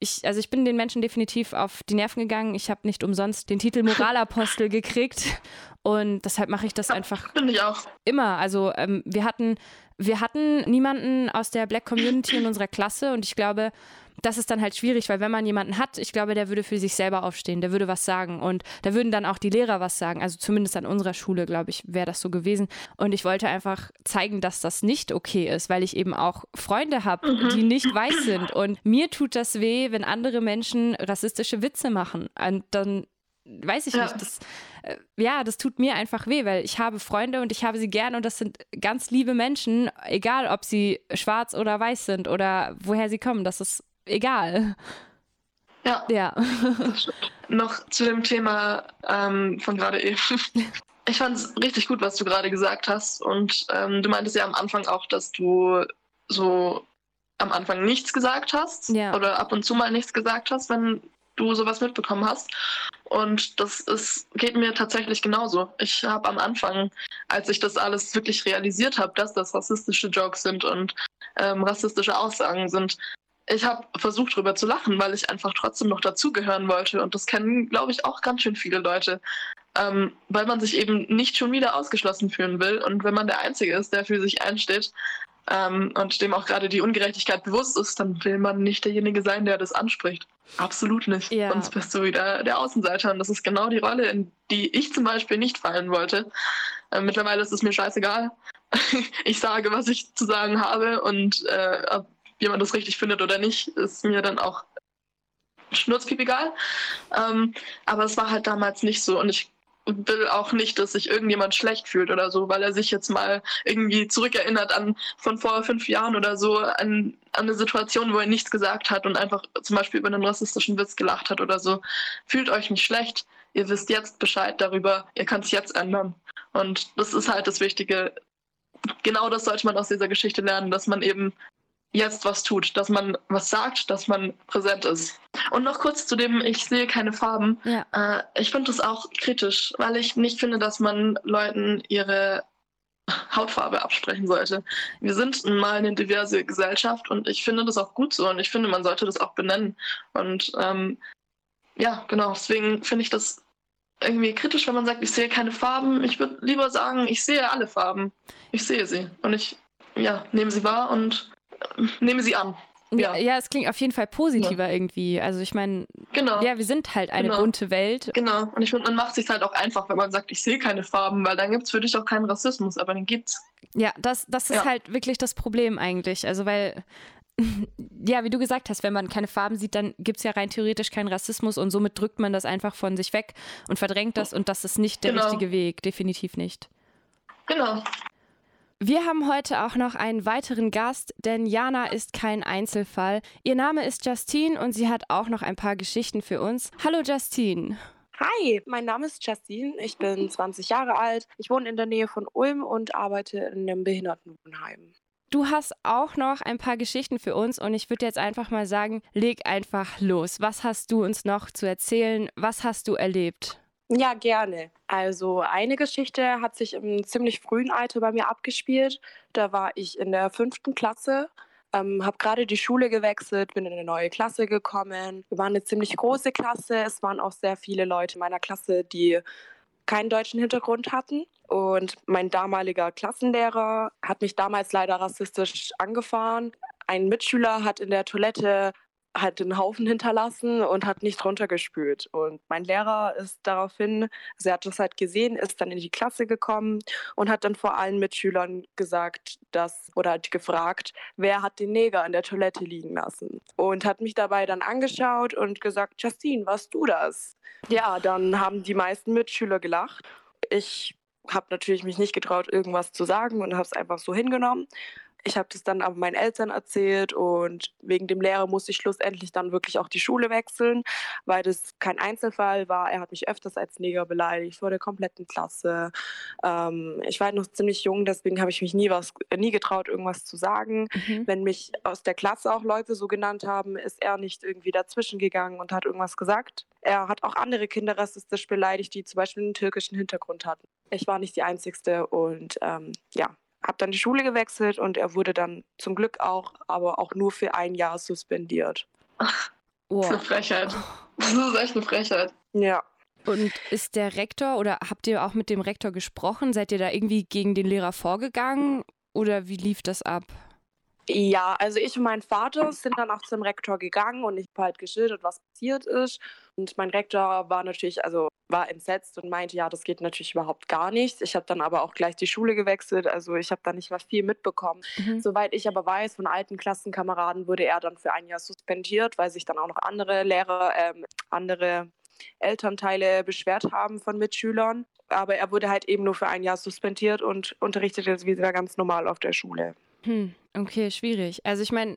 ich, also ich bin den Menschen definitiv auf die Nerven gegangen. Ich habe nicht umsonst den Titel Moralapostel *laughs* gekriegt. Und deshalb mache ich das einfach Bin ich immer. Also ähm, wir hatten, wir hatten niemanden aus der Black Community in unserer Klasse und ich glaube, das ist dann halt schwierig, weil wenn man jemanden hat, ich glaube, der würde für sich selber aufstehen, der würde was sagen und da würden dann auch die Lehrer was sagen. Also zumindest an unserer Schule, glaube ich, wäre das so gewesen. Und ich wollte einfach zeigen, dass das nicht okay ist, weil ich eben auch Freunde habe, mhm. die nicht weiß sind. Und mir tut das weh, wenn andere Menschen rassistische Witze machen. Und dann weiß ich ja. nicht, das, ja, das tut mir einfach weh, weil ich habe Freunde und ich habe sie gern und das sind ganz liebe Menschen, egal ob sie schwarz oder weiß sind oder woher sie kommen. Das ist egal. Ja. Ja. Noch zu dem Thema ähm, von gerade eben. *laughs* Ich fand es richtig gut, was du gerade gesagt hast. Und ähm, du meintest ja am Anfang auch, dass du so am Anfang nichts gesagt hast ja. oder ab und zu mal nichts gesagt hast, wenn du sowas mitbekommen hast. Und das ist, geht mir tatsächlich genauso. Ich habe am Anfang, als ich das alles wirklich realisiert habe, dass das rassistische Jokes sind und ähm, rassistische Aussagen sind, ich habe versucht, darüber zu lachen, weil ich einfach trotzdem noch dazugehören wollte. Und das kennen, glaube ich, auch ganz schön viele Leute. Ähm, weil man sich eben nicht schon wieder ausgeschlossen fühlen will. Und wenn man der Einzige ist, der für sich einsteht ähm, und dem auch gerade die Ungerechtigkeit bewusst ist, dann will man nicht derjenige sein, der das anspricht. Absolut nicht. Ja. Sonst bist du wieder der Außenseiter. Und das ist genau die Rolle, in die ich zum Beispiel nicht fallen wollte. Äh, mittlerweile ist es mir scheißegal. *laughs* ich sage, was ich zu sagen habe und äh, wie man das richtig findet oder nicht, ist mir dann auch schnurzpiep egal. Ähm, aber es war halt damals nicht so und ich will auch nicht, dass sich irgendjemand schlecht fühlt oder so, weil er sich jetzt mal irgendwie zurückerinnert an von vor fünf Jahren oder so an, an eine Situation, wo er nichts gesagt hat und einfach zum Beispiel über einen rassistischen Witz gelacht hat oder so. Fühlt euch nicht schlecht. Ihr wisst jetzt Bescheid darüber. Ihr könnt es jetzt ändern. Und das ist halt das Wichtige. Genau das sollte man aus dieser Geschichte lernen, dass man eben jetzt was tut, dass man was sagt, dass man präsent ist. Und noch kurz zu dem, ich sehe keine Farben. Ja. Äh, ich finde das auch kritisch, weil ich nicht finde, dass man Leuten ihre Hautfarbe absprechen sollte. Wir sind mal eine diverse Gesellschaft und ich finde das auch gut so und ich finde, man sollte das auch benennen. Und ähm, ja, genau, deswegen finde ich das irgendwie kritisch, wenn man sagt, ich sehe keine Farben. Ich würde lieber sagen, ich sehe alle Farben. Ich sehe sie und ich ja, nehme sie wahr und nehme sie an. Ja. ja, es klingt auf jeden Fall positiver ja. irgendwie. Also ich meine, genau. ja, wir sind halt eine genau. bunte Welt. Genau. Und ich finde, man macht sich halt auch einfach, wenn man sagt, ich sehe keine Farben, weil dann gibt es für dich auch keinen Rassismus, aber den gibt's. Ja, das, das ist ja. halt wirklich das Problem eigentlich. Also weil, *laughs* ja, wie du gesagt hast, wenn man keine Farben sieht, dann gibt es ja rein theoretisch keinen Rassismus und somit drückt man das einfach von sich weg und verdrängt das und das ist nicht der genau. richtige Weg, definitiv nicht. Genau. Wir haben heute auch noch einen weiteren Gast, denn Jana ist kein Einzelfall. Ihr Name ist Justine und sie hat auch noch ein paar Geschichten für uns. Hallo Justine. Hi, mein Name ist Justine. Ich bin 20 Jahre alt. Ich wohne in der Nähe von Ulm und arbeite in einem Behindertenwohnheim. Du hast auch noch ein paar Geschichten für uns und ich würde jetzt einfach mal sagen, leg einfach los. Was hast du uns noch zu erzählen? Was hast du erlebt? Ja, gerne. Also eine Geschichte hat sich im ziemlich frühen Alter bei mir abgespielt. Da war ich in der fünften Klasse, ähm, habe gerade die Schule gewechselt, bin in eine neue Klasse gekommen. Wir waren eine ziemlich große Klasse. Es waren auch sehr viele Leute in meiner Klasse, die keinen deutschen Hintergrund hatten. Und mein damaliger Klassenlehrer hat mich damals leider rassistisch angefahren. Ein Mitschüler hat in der Toilette hat den Haufen hinterlassen und hat nicht runtergespült. Und mein Lehrer ist daraufhin, also er hat das halt gesehen, ist dann in die Klasse gekommen und hat dann vor allen Mitschülern gesagt, dass, oder hat gefragt, wer hat den Neger in der Toilette liegen lassen. Und hat mich dabei dann angeschaut und gesagt, Justine, warst du das? Ja, dann haben die meisten Mitschüler gelacht. Ich habe natürlich mich nicht getraut, irgendwas zu sagen und habe es einfach so hingenommen. Ich habe das dann aber meinen Eltern erzählt und wegen dem Lehrer musste ich schlussendlich dann wirklich auch die Schule wechseln, weil das kein Einzelfall war. Er hat mich öfters als Neger beleidigt vor der kompletten Klasse. Ähm, ich war halt noch ziemlich jung, deswegen habe ich mich nie was, nie getraut, irgendwas zu sagen. Mhm. Wenn mich aus der Klasse auch Leute so genannt haben, ist er nicht irgendwie dazwischen gegangen und hat irgendwas gesagt. Er hat auch andere Kinder rassistisch beleidigt, die zum Beispiel einen türkischen Hintergrund hatten. Ich war nicht die Einzige und ähm, ja, habe dann die Schule gewechselt und er wurde dann zum Glück auch, aber auch nur für ein Jahr suspendiert. Ach, oh. Das ist eine Frechheit. Das ist echt eine Frechheit. Ja. Und ist der Rektor oder habt ihr auch mit dem Rektor gesprochen? Seid ihr da irgendwie gegen den Lehrer vorgegangen oder wie lief das ab? Ja, also ich und mein Vater sind dann auch zum Rektor gegangen und ich habe halt geschildert, was passiert ist. Und mein Rektor war natürlich, also war entsetzt und meinte, ja, das geht natürlich überhaupt gar nicht. Ich habe dann aber auch gleich die Schule gewechselt, also ich habe da nicht mehr viel mitbekommen. Mhm. Soweit ich aber weiß, von alten Klassenkameraden wurde er dann für ein Jahr suspendiert, weil sich dann auch noch andere Lehrer, ähm, andere Elternteile beschwert haben von Mitschülern. Aber er wurde halt eben nur für ein Jahr suspendiert und unterrichtet jetzt wieder ganz normal auf der Schule. Hm, okay, schwierig. Also ich meine,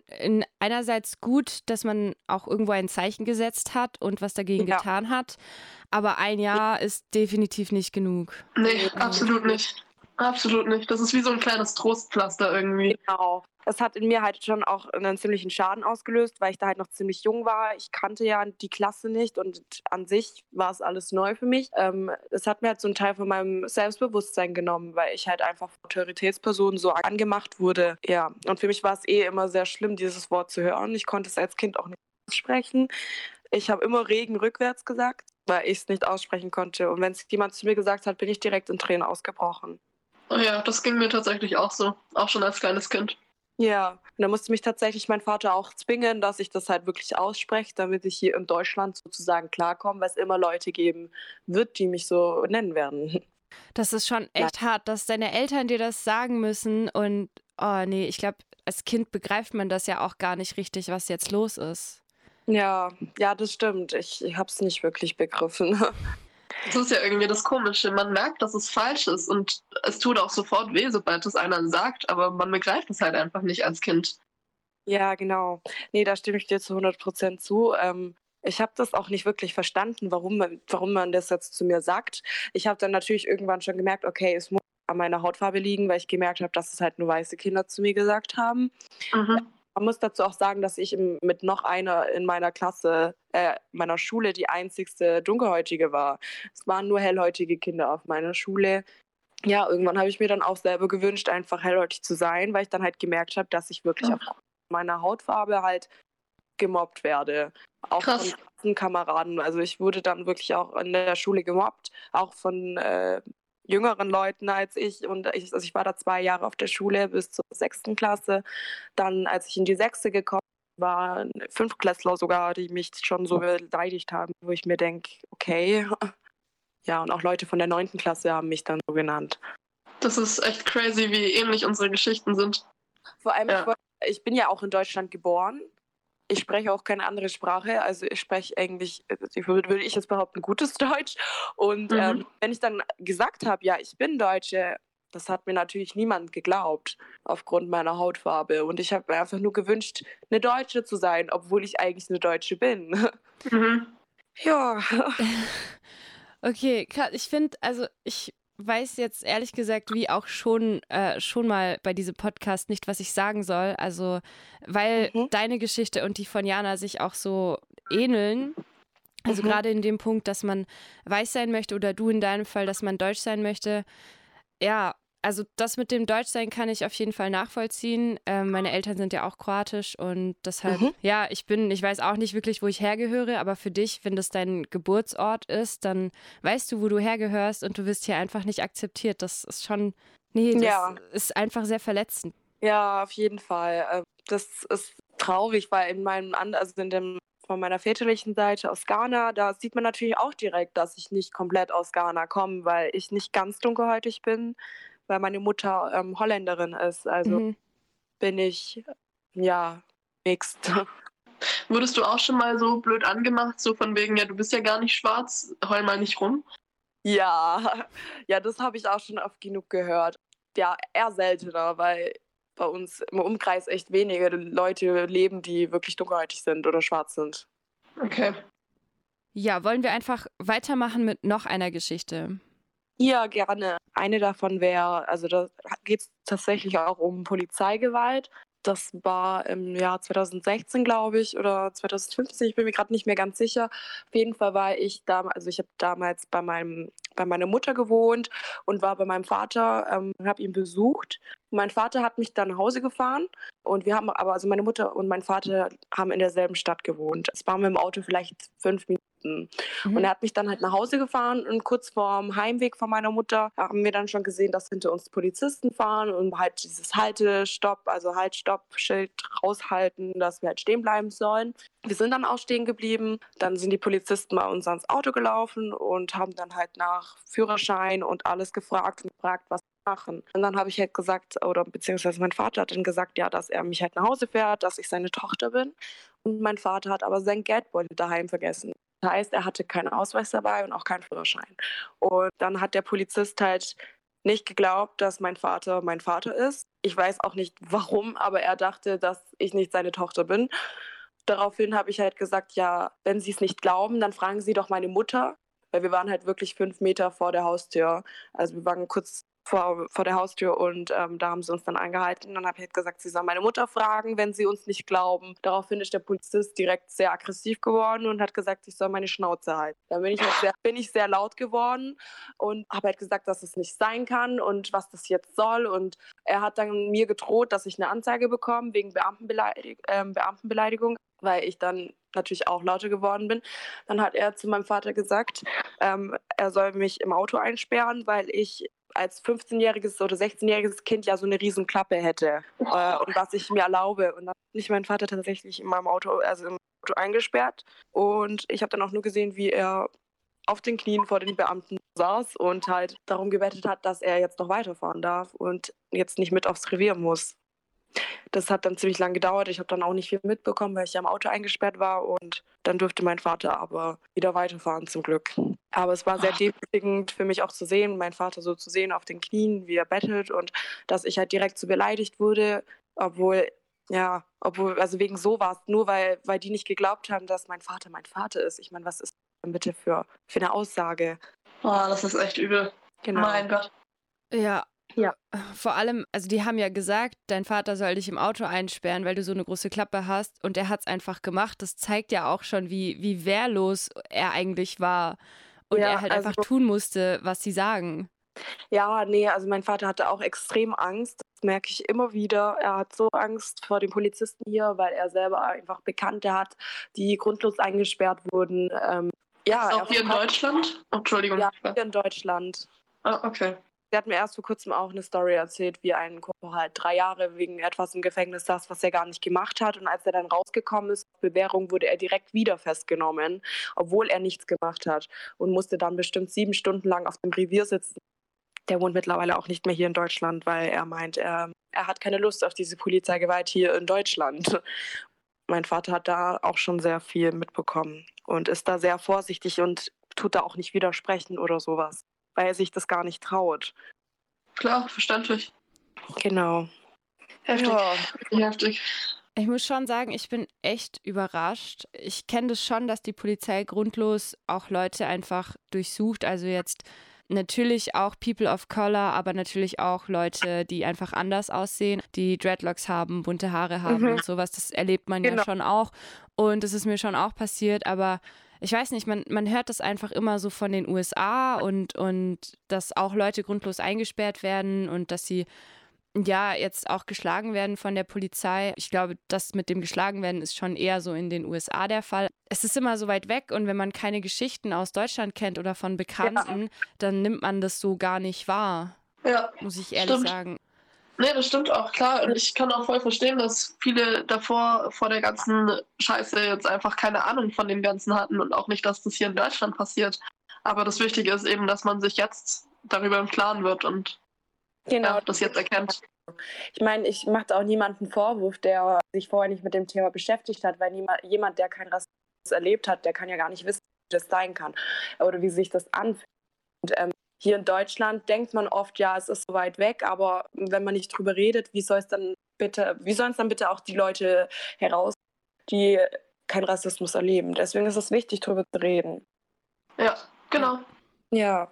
einerseits gut, dass man auch irgendwo ein Zeichen gesetzt hat und was dagegen ja. getan hat, aber ein Jahr ist definitiv nicht genug. Nee, absolut nicht. Absolut nicht. Das ist wie so ein kleines Trostpflaster irgendwie. Genau. Es hat in mir halt schon auch einen ziemlichen Schaden ausgelöst, weil ich da halt noch ziemlich jung war. Ich kannte ja die Klasse nicht und an sich war es alles neu für mich. Ähm, es hat mir halt so einen Teil von meinem Selbstbewusstsein genommen, weil ich halt einfach von Autoritätspersonen so angemacht wurde. Ja, und für mich war es eh immer sehr schlimm, dieses Wort zu hören. Ich konnte es als Kind auch nicht aussprechen. Ich habe immer Regen rückwärts gesagt, weil ich es nicht aussprechen konnte. Und wenn es jemand zu mir gesagt hat, bin ich direkt in Tränen ausgebrochen. Oh ja, das ging mir tatsächlich auch so, auch schon als kleines Kind. Ja, und da musste mich tatsächlich mein Vater auch zwingen, dass ich das halt wirklich ausspreche, damit ich hier in Deutschland sozusagen klarkomme, weil es immer Leute geben wird, die mich so nennen werden. Das ist schon echt ja. hart, dass deine Eltern dir das sagen müssen und oh nee, ich glaube, als Kind begreift man das ja auch gar nicht richtig, was jetzt los ist. Ja, ja, das stimmt. Ich, ich habe es nicht wirklich begriffen. *laughs* Das ist ja irgendwie das Komische. Man merkt, dass es falsch ist und es tut auch sofort weh, sobald es einer sagt, aber man begreift es halt einfach nicht als Kind. Ja, genau. Nee, da stimme ich dir zu 100 Prozent zu. Ähm, ich habe das auch nicht wirklich verstanden, warum man, warum man das jetzt zu mir sagt. Ich habe dann natürlich irgendwann schon gemerkt, okay, es muss an meiner Hautfarbe liegen, weil ich gemerkt habe, dass es halt nur weiße Kinder zu mir gesagt haben. Mhm. Man muss dazu auch sagen, dass ich mit noch einer in meiner Klasse, äh, meiner Schule, die einzigste Dunkelhäutige war. Es waren nur hellhäutige Kinder auf meiner Schule. Ja, irgendwann habe ich mir dann auch selber gewünscht, einfach hellhäutig zu sein, weil ich dann halt gemerkt habe, dass ich wirklich ja. auf meiner Hautfarbe halt gemobbt werde. Auch Krass. von Kameraden. Also ich wurde dann wirklich auch in der Schule gemobbt, auch von äh, jüngeren Leuten als ich. Und ich, also ich war da zwei Jahre auf der Schule bis zur sechsten Klasse. Dann, als ich in die sechste gekommen war, fünf Klässler sogar, die mich schon so beleidigt haben, wo ich mir denke, okay. Ja, und auch Leute von der neunten Klasse haben mich dann so genannt. Das ist echt crazy, wie ähnlich unsere Geschichten sind. Vor allem, ja. ich, ich bin ja auch in Deutschland geboren ich spreche auch keine andere Sprache, also ich spreche eigentlich, also würde ich jetzt behaupten, gutes *laughs* Deutsch. Und mhm. ähm, wenn ich dann gesagt habe, ja, ich bin Deutsche, das hat mir natürlich niemand geglaubt aufgrund meiner Hautfarbe. Und ich habe mir einfach nur gewünscht, eine Deutsche zu sein, obwohl ich eigentlich eine Deutsche bin. Mhm. *laughs* Ja. *laughs* Okay, ich finde, also ich weiß jetzt ehrlich gesagt, wie auch schon, äh, schon mal bei diesem Podcast nicht, was ich sagen soll. Also, weil mhm. deine Geschichte und die von Jana sich auch so ähneln. Also mhm. gerade in dem Punkt, dass man weiß sein möchte oder du in deinem Fall, dass man deutsch sein möchte. Ja, also das mit dem Deutschsein kann ich auf jeden Fall nachvollziehen. Ähm, meine Eltern sind ja auch kroatisch und deshalb, mhm. ja, ich bin, ich weiß auch nicht wirklich, wo ich hergehöre, aber für dich, wenn das dein Geburtsort ist, dann weißt du, wo du hergehörst und du wirst hier einfach nicht akzeptiert. Das ist schon, nee, das ja. ist einfach sehr verletzend. Ja, auf jeden Fall. Ähm, das ist traurig, weil in meinem, also in dem von meiner väterlichen Seite aus Ghana, da sieht man natürlich auch direkt, dass ich nicht komplett aus Ghana komme, weil ich nicht ganz dunkelhäutig bin weil meine Mutter ähm, Holländerin ist. Also mhm. bin ich ja mixed. *laughs* Wurdest du auch schon mal so blöd angemacht, so von wegen, ja, du bist ja gar nicht schwarz, heul mal nicht rum? Ja, *laughs* ja, das habe ich auch schon oft genug gehört. Ja, eher seltener, weil bei uns im Umkreis echt wenige Leute leben, die wirklich dunkelhäutig sind oder schwarz sind. Okay. Ja, wollen wir einfach weitermachen mit noch einer Geschichte? Ja, gerne. Eine davon wäre, also da geht es tatsächlich auch um Polizeigewalt. Das war im Jahr 2016, glaube ich, oder 2015, ich bin mir gerade nicht mehr ganz sicher. Auf jeden Fall war ich damals, also ich habe damals bei, meinem, bei meiner Mutter gewohnt und war bei meinem Vater, ähm, habe ihn besucht. Mein Vater hat mich dann nach Hause gefahren und wir haben aber, also meine Mutter und mein Vater haben in derselben Stadt gewohnt. Es waren mit dem Auto vielleicht fünf Minuten Minuten. Mhm. Und er hat mich dann halt nach Hause gefahren und kurz vorm Heimweg von meiner Mutter haben wir dann schon gesehen, dass hinter uns Polizisten fahren und halt dieses Halte, Stopp, also Halt, Stopp, Schild raushalten, dass wir halt stehen bleiben sollen. Wir sind dann auch stehen geblieben. Dann sind die Polizisten bei uns ans Auto gelaufen und haben dann halt nach Führerschein und alles gefragt und gefragt, was machen. Und dann habe ich halt gesagt, oder beziehungsweise mein Vater hat dann gesagt, ja, dass er mich halt nach Hause fährt, dass ich seine Tochter bin. Und mein Vater hat aber sein Geldbeutel daheim vergessen. Das heißt, er hatte keinen Ausweis dabei und auch keinen Führerschein. Und dann hat der Polizist halt nicht geglaubt, dass mein Vater mein Vater ist. Ich weiß auch nicht warum, aber er dachte, dass ich nicht seine Tochter bin. Daraufhin habe ich halt gesagt, ja, wenn Sie es nicht glauben, dann fragen Sie doch meine Mutter, weil wir waren halt wirklich fünf Meter vor der Haustür. Also wir waren kurz vor, vor der Haustür und ähm, da haben sie uns dann angehalten. Dann habe ich halt gesagt, sie sollen meine Mutter fragen, wenn sie uns nicht glauben. Daraufhin ist der Polizist direkt sehr aggressiv geworden und hat gesagt, ich soll meine Schnauze halten. Dann bin ich, halt sehr, bin ich sehr laut geworden und habe halt gesagt, dass es nicht sein kann und was das jetzt soll. Und er hat dann mir gedroht, dass ich eine Anzeige bekomme wegen Beamtenbeleidig äh, Beamtenbeleidigung, weil ich dann natürlich auch lauter geworden bin. Dann hat er zu meinem Vater gesagt, ähm, er soll mich im Auto einsperren, weil ich als 15-jähriges oder 16-jähriges Kind ja so eine riesen Klappe hätte äh, und was ich mir erlaube. Und dann bin ich meinen Vater tatsächlich in meinem Auto, also im Auto eingesperrt. Und ich habe dann auch nur gesehen, wie er auf den Knien vor den Beamten saß und halt darum gebettet hat, dass er jetzt noch weiterfahren darf und jetzt nicht mit aufs Revier muss. Das hat dann ziemlich lange gedauert. Ich habe dann auch nicht viel mitbekommen, weil ich ja im Auto eingesperrt war. Und dann durfte mein Vater aber wieder weiterfahren, zum Glück. Aber es war sehr demütigend für mich auch zu sehen, meinen Vater so zu sehen auf den Knien, wie er bettelt und dass ich halt direkt so beleidigt wurde, obwohl ja, obwohl, also wegen sowas, nur weil, weil die nicht geglaubt haben, dass mein Vater mein Vater ist. Ich meine, was ist denn bitte für, für eine Aussage? Oh, das ist echt übel. Genau. Mein Gott. Ja, ja. Vor allem, also die haben ja gesagt, dein Vater soll dich im Auto einsperren, weil du so eine große Klappe hast. Und er hat es einfach gemacht. Das zeigt ja auch schon, wie, wie wehrlos er eigentlich war. Und ja, er halt also, einfach tun musste, was sie sagen. Ja, nee, also mein Vater hatte auch extrem Angst. Das merke ich immer wieder. Er hat so Angst vor den Polizisten hier, weil er selber einfach Bekannte hat, die grundlos eingesperrt wurden. Ähm, ja, auch hier in Deutschland? Oh, Entschuldigung. Ja, hier in Deutschland. Ah, okay. Sie hat mir erst vor kurzem auch eine Story erzählt, wie ein Kumpel halt drei Jahre wegen etwas im Gefängnis saß, was er gar nicht gemacht hat. Und als er dann rausgekommen ist, Bewährung, wurde er direkt wieder festgenommen, obwohl er nichts gemacht hat und musste dann bestimmt sieben Stunden lang auf dem Revier sitzen. Der wohnt mittlerweile auch nicht mehr hier in Deutschland, weil er meint, er, er hat keine Lust auf diese Polizeigewalt hier in Deutschland. *laughs* Mein Vater hat da auch schon sehr viel mitbekommen und ist da sehr vorsichtig und tut da auch nicht widersprechen oder sowas weil er sich das gar nicht traut. Klar, verständlich. Genau. Heftig. Ja. Heftig. Ich muss schon sagen, ich bin echt überrascht. Ich kenne das schon, dass die Polizei grundlos auch Leute einfach durchsucht. Also jetzt natürlich auch People of Color, aber natürlich auch Leute, die einfach anders aussehen, die Dreadlocks haben, bunte Haare haben mhm. und sowas. Das erlebt man genau. ja schon auch. Und das ist mir schon auch passiert, aber ich weiß nicht, man, man hört das einfach immer so von den USA und, und dass auch Leute grundlos eingesperrt werden und dass sie ja jetzt auch geschlagen werden von der Polizei. Ich glaube, das mit dem geschlagen werden ist schon eher so in den USA der Fall. Es ist immer so weit weg und wenn man keine Geschichten aus Deutschland kennt oder von Bekannten, ja. dann nimmt man das so gar nicht wahr. Ja. Muss ich ehrlich stimmt. sagen. Nee, das stimmt auch, klar. Und ich kann auch voll verstehen, dass viele davor vor der ganzen Scheiße jetzt einfach keine Ahnung von dem Ganzen hatten und auch nicht, dass das hier in Deutschland passiert. Aber das Wichtige ist eben, dass man sich jetzt darüber im Klaren wird und genau, ja, das jetzt erkennt. Ich meine, ich mache auch niemanden Vorwurf, der sich vorher nicht mit dem Thema beschäftigt hat, weil niemand, jemand, der kein Rassismus erlebt hat, der kann ja gar nicht wissen, wie das sein kann oder wie sich das anfühlt. Und, ähm, hier in Deutschland denkt man oft, ja, es ist so weit weg, aber wenn man nicht drüber redet, wie soll es dann bitte, wie sollen es dann bitte auch die Leute heraus, die keinen Rassismus erleben? Deswegen ist es wichtig, darüber zu reden. Ja, genau. Ja.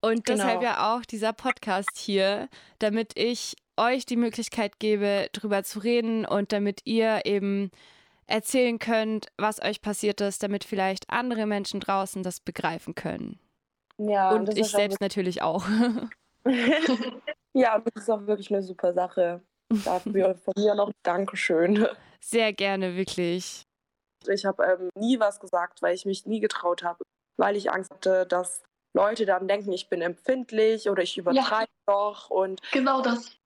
Und genau. deshalb ja auch dieser Podcast hier, damit ich euch die Möglichkeit gebe, drüber zu reden und damit ihr eben erzählen könnt, was euch passiert ist, damit vielleicht andere Menschen draußen das begreifen können. Ja, und ich selbst natürlich auch. *laughs* ja, das ist auch wirklich eine super Sache. Dafür von mir noch Dankeschön. Sehr gerne, wirklich. Ich habe ähm, nie was gesagt, weil ich mich nie getraut habe, weil ich Angst hatte, dass Leute dann denken, ich bin empfindlich oder ich übertreibe ja. doch. Und genau das.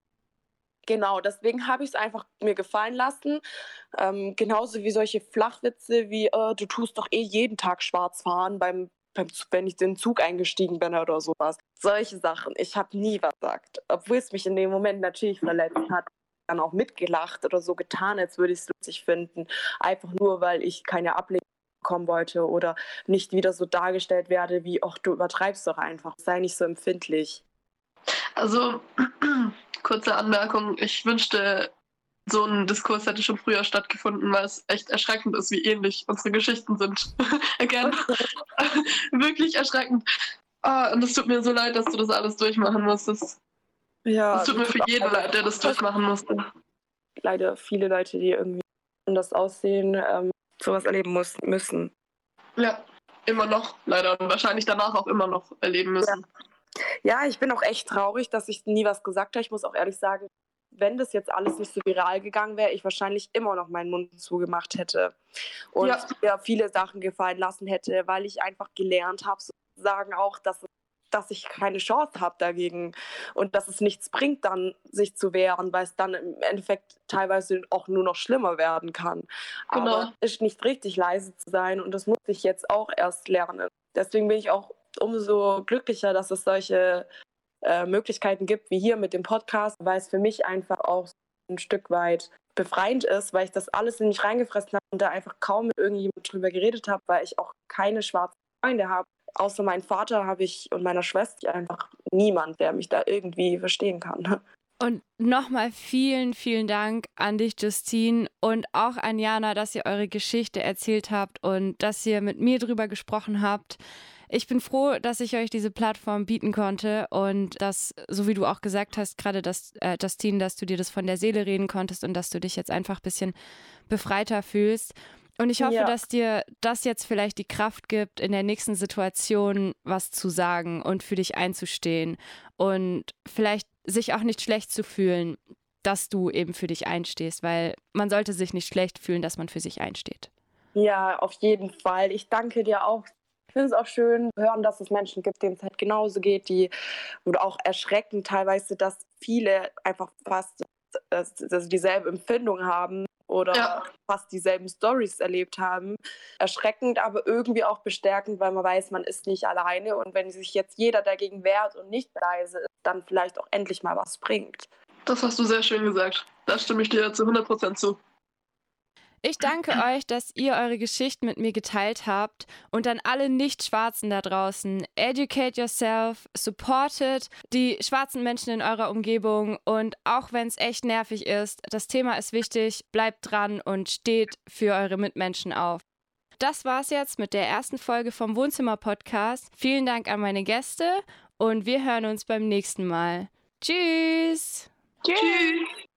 Genau, deswegen habe ich es einfach mir gefallen lassen. Ähm, genauso wie solche Flachwitze wie, äh, du tust doch eh jeden Tag schwarz fahren beim wenn ich den Zug eingestiegen bin oder sowas. Solche Sachen. Ich habe nie was gesagt. Obwohl es mich in dem Moment natürlich verletzt hat. Dann auch mitgelacht oder so getan, als würde ich es lustig finden. Einfach nur, weil ich keine Ablehnung bekommen wollte oder nicht wieder so dargestellt werde wie, ach, du übertreibst doch einfach. Sei nicht so empfindlich. Also, *clears throat* kurze Anmerkung. Ich wünschte, so ein Diskurs hätte schon früher stattgefunden, weil es echt erschreckend ist, wie ähnlich unsere Geschichten sind. *laughs* Again. *laughs* Wirklich erschreckend. Oh, und es tut mir so leid, dass du das alles durchmachen musstest. Ja. Es tut mir für jeden leid, der das durchmachen musste. Leider viele Leute, die irgendwie anders aussehen, ähm, sowas erleben muss, müssen. Ja, immer noch, leider. Und wahrscheinlich danach auch immer noch erleben müssen. Ja. ja, ich bin auch echt traurig, dass ich nie was gesagt habe. Ich muss auch ehrlich sagen, wenn das jetzt alles nicht so viral gegangen wäre, ich wahrscheinlich immer noch meinen Mund zugemacht hätte und ja. mir viele Sachen gefallen lassen hätte, weil ich einfach gelernt habe, sozusagen auch, dass, dass ich keine Chance habe dagegen und dass es nichts bringt, dann sich zu wehren, weil es dann im Endeffekt teilweise auch nur noch schlimmer werden kann. Genau. Aber es ist nicht richtig leise zu sein und das muss ich jetzt auch erst lernen. Deswegen bin ich auch umso glücklicher, dass es solche äh, Möglichkeiten gibt, wie hier mit dem Podcast, weil es für mich einfach auch ein Stück weit befreiend ist, weil ich das alles in mich reingefressen habe und da einfach kaum mit irgendjemandem drüber geredet habe, weil ich auch keine schwarzen Freunde habe. Außer meinem Vater habe ich und meiner Schwester einfach niemand, der mich da irgendwie verstehen kann. *laughs* Und nochmal vielen, vielen Dank an dich, Justine, und auch an Jana, dass ihr eure Geschichte erzählt habt und dass ihr mit mir drüber gesprochen habt. Ich bin froh, dass ich euch diese Plattform bieten konnte und dass, so wie du auch gesagt hast, gerade das, äh, Justine, dass du dir das von der Seele reden konntest und dass du dich jetzt einfach ein bisschen befreiter fühlst. Und ich hoffe, ja. dass dir das jetzt vielleicht die Kraft gibt, in der nächsten Situation was zu sagen und für dich einzustehen und vielleicht sich auch nicht schlecht zu fühlen, dass du eben für dich einstehst, weil man sollte sich nicht schlecht fühlen, dass man für sich einsteht. Ja, auf jeden Fall. Ich danke dir auch ich finde es auch schön zu hören, dass es Menschen gibt, denen es halt genauso geht, die oder auch erschreckend teilweise, dass viele einfach fast dass, dass dieselbe Empfindung haben oder ja. fast dieselben Stories erlebt haben. Erschreckend, aber irgendwie auch bestärkend, weil man weiß, man ist nicht alleine und wenn sich jetzt jeder dagegen wehrt und nicht leise ist, dann vielleicht auch endlich mal was bringt. Das hast du sehr schön gesagt. Da stimme ich dir zu 100% zu. Ich danke euch, dass ihr eure Geschichten mit mir geteilt habt und an alle Nicht-Schwarzen da draußen. Educate yourself, supportet die schwarzen Menschen in eurer Umgebung und auch wenn es echt nervig ist, das Thema ist wichtig, bleibt dran und steht für eure Mitmenschen auf. Das war's jetzt mit der ersten Folge vom Wohnzimmer-Podcast. Vielen Dank an meine Gäste und wir hören uns beim nächsten Mal. Tschüss! Tschüss!